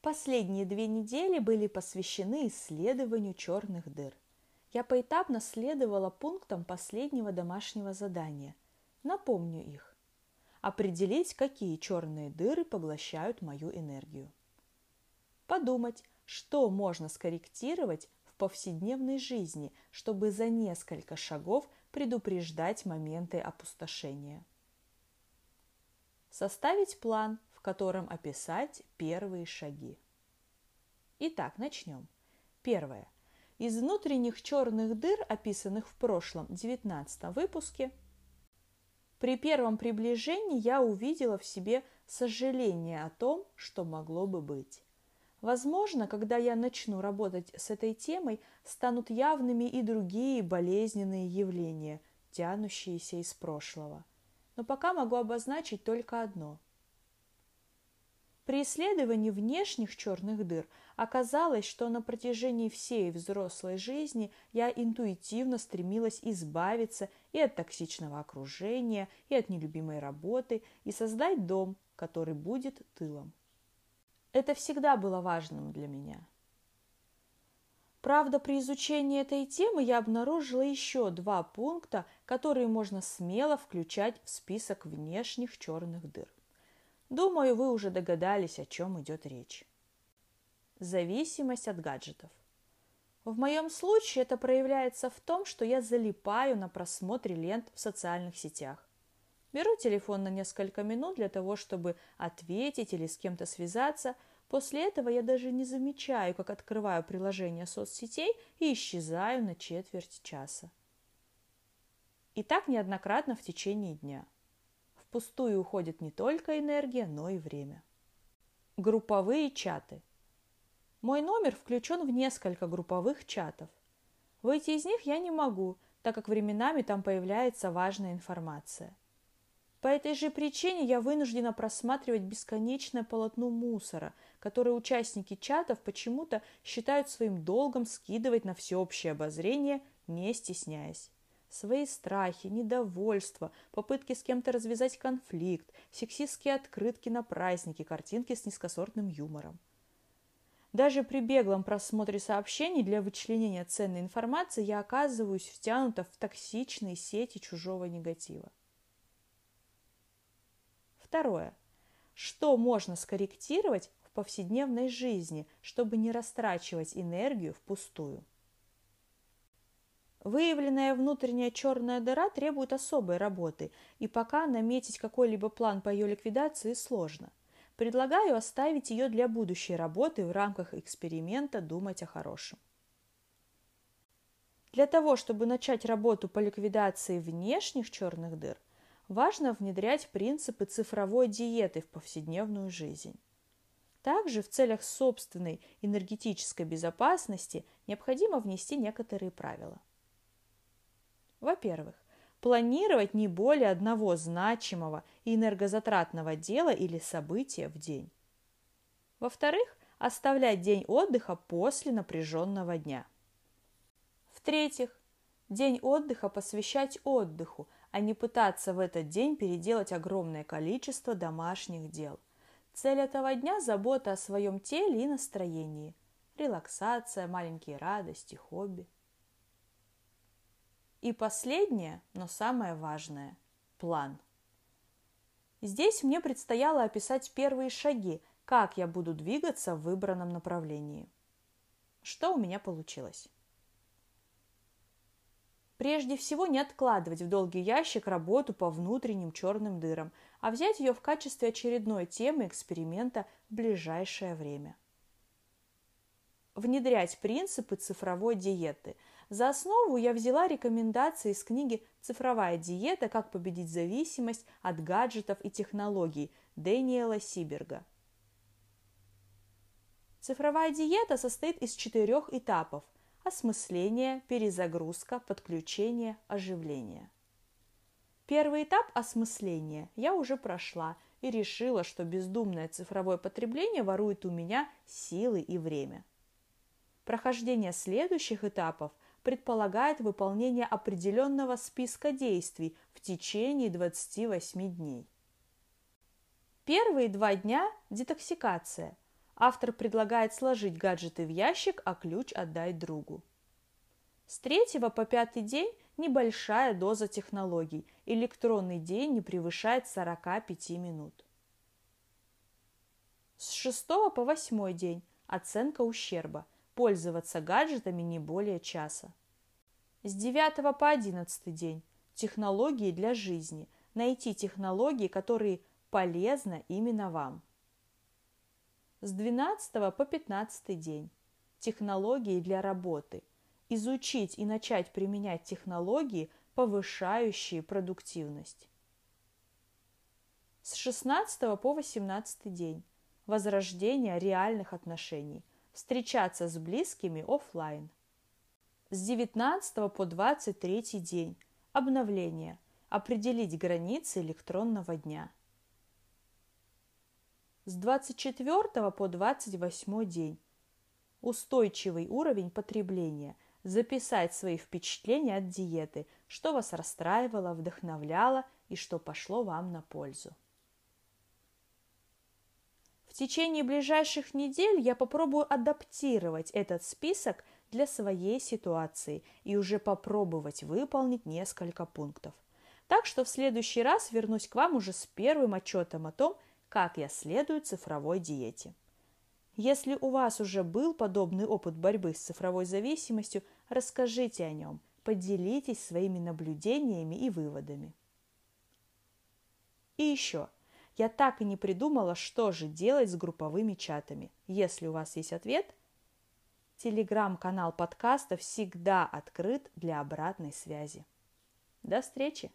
Последние две недели были посвящены исследованию черных дыр. Я поэтапно следовала пунктам последнего домашнего задания. Напомню их. Определить, какие черные дыры поглощают мою энергию. Подумать, что можно скорректировать в повседневной жизни, чтобы за несколько шагов предупреждать моменты опустошения. Составить план, в котором описать первые шаги. Итак, начнем. Первое. Из внутренних черных дыр, описанных в прошлом 19 выпуске, при первом приближении я увидела в себе сожаление о том, что могло бы быть. Возможно, когда я начну работать с этой темой, станут явными и другие болезненные явления, тянущиеся из прошлого. Но пока могу обозначить только одно – при исследовании внешних черных дыр оказалось, что на протяжении всей взрослой жизни я интуитивно стремилась избавиться и от токсичного окружения, и от нелюбимой работы, и создать дом, который будет тылом. Это всегда было важным для меня. Правда, при изучении этой темы я обнаружила еще два пункта, которые можно смело включать в список внешних черных дыр. Думаю, вы уже догадались, о чем идет речь. Зависимость от гаджетов. В моем случае это проявляется в том, что я залипаю на просмотре лент в социальных сетях. Беру телефон на несколько минут для того, чтобы ответить или с кем-то связаться. После этого я даже не замечаю, как открываю приложение соцсетей и исчезаю на четверть часа. И так неоднократно в течение дня – Впустую уходит не только энергия, но и время. Групповые чаты. Мой номер включен в несколько групповых чатов. Выйти из них я не могу, так как временами там появляется важная информация. По этой же причине я вынуждена просматривать бесконечное полотно мусора, которое участники чатов почему-то считают своим долгом скидывать на всеобщее обозрение, не стесняясь. Свои страхи, недовольство, попытки с кем-то развязать конфликт, сексистские открытки на праздники, картинки с низкосортным юмором. Даже при беглом просмотре сообщений для вычленения ценной информации я оказываюсь втянута в токсичные сети чужого негатива. Второе. Что можно скорректировать в повседневной жизни, чтобы не растрачивать энергию впустую? Выявленная внутренняя черная дыра требует особой работы, и пока наметить какой-либо план по ее ликвидации сложно. Предлагаю оставить ее для будущей работы в рамках эксперимента «Думать о хорошем». Для того, чтобы начать работу по ликвидации внешних черных дыр, важно внедрять принципы цифровой диеты в повседневную жизнь. Также в целях собственной энергетической безопасности необходимо внести некоторые правила. Во-первых, планировать не более одного значимого и энергозатратного дела или события в день. Во-вторых, оставлять день отдыха после напряженного дня. В-третьих, день отдыха посвящать отдыху, а не пытаться в этот день переделать огромное количество домашних дел. Цель этого дня – забота о своем теле и настроении, релаксация, маленькие радости, хобби – и последнее, но самое важное – план. Здесь мне предстояло описать первые шаги, как я буду двигаться в выбранном направлении. Что у меня получилось? Прежде всего, не откладывать в долгий ящик работу по внутренним черным дырам, а взять ее в качестве очередной темы эксперимента в ближайшее время. Внедрять принципы цифровой диеты – за основу я взяла рекомендации из книги «Цифровая диета. Как победить зависимость от гаджетов и технологий» Дэниела Сиберга. Цифровая диета состоит из четырех этапов – осмысление, перезагрузка, подключение, оживление. Первый этап осмысления я уже прошла и решила, что бездумное цифровое потребление ворует у меня силы и время. Прохождение следующих этапов – предполагает выполнение определенного списка действий в течение 28 дней. Первые два дня – детоксикация, Автор предлагает сложить гаджеты в ящик, а ключ отдать другу. С третьего по пятый день небольшая доза технологий. Электронный день не превышает 45 минут. С шестого по восьмой день оценка ущерба. Пользоваться гаджетами не более часа. С девятого по одиннадцатый день технологии для жизни. Найти технологии, которые полезны именно вам. С 12 по 15 день технологии для работы – изучить и начать применять технологии, повышающие продуктивность. С 16 по 18 день. Возрождение реальных отношений. Встречаться с близкими офлайн. С 19 по 23 день. Обновление. Определить границы электронного дня. С 24 по 28 день. Устойчивый уровень потребления – записать свои впечатления от диеты, что вас расстраивало, вдохновляло и что пошло вам на пользу. Течение ближайших недель я попробую адаптировать этот список для своей ситуации и уже попробовать выполнить несколько пунктов. Так что в следующий раз вернусь к вам уже с первым отчетом о том, как я следую цифровой диете. Если у вас уже был подобный опыт борьбы с цифровой зависимостью, расскажите о нем, поделитесь своими наблюдениями и выводами. И еще, я так и не придумала, что же делать с групповыми чатами. Если у вас есть ответ, телеграм-канал подкаста всегда открыт для обратной связи. До встречи!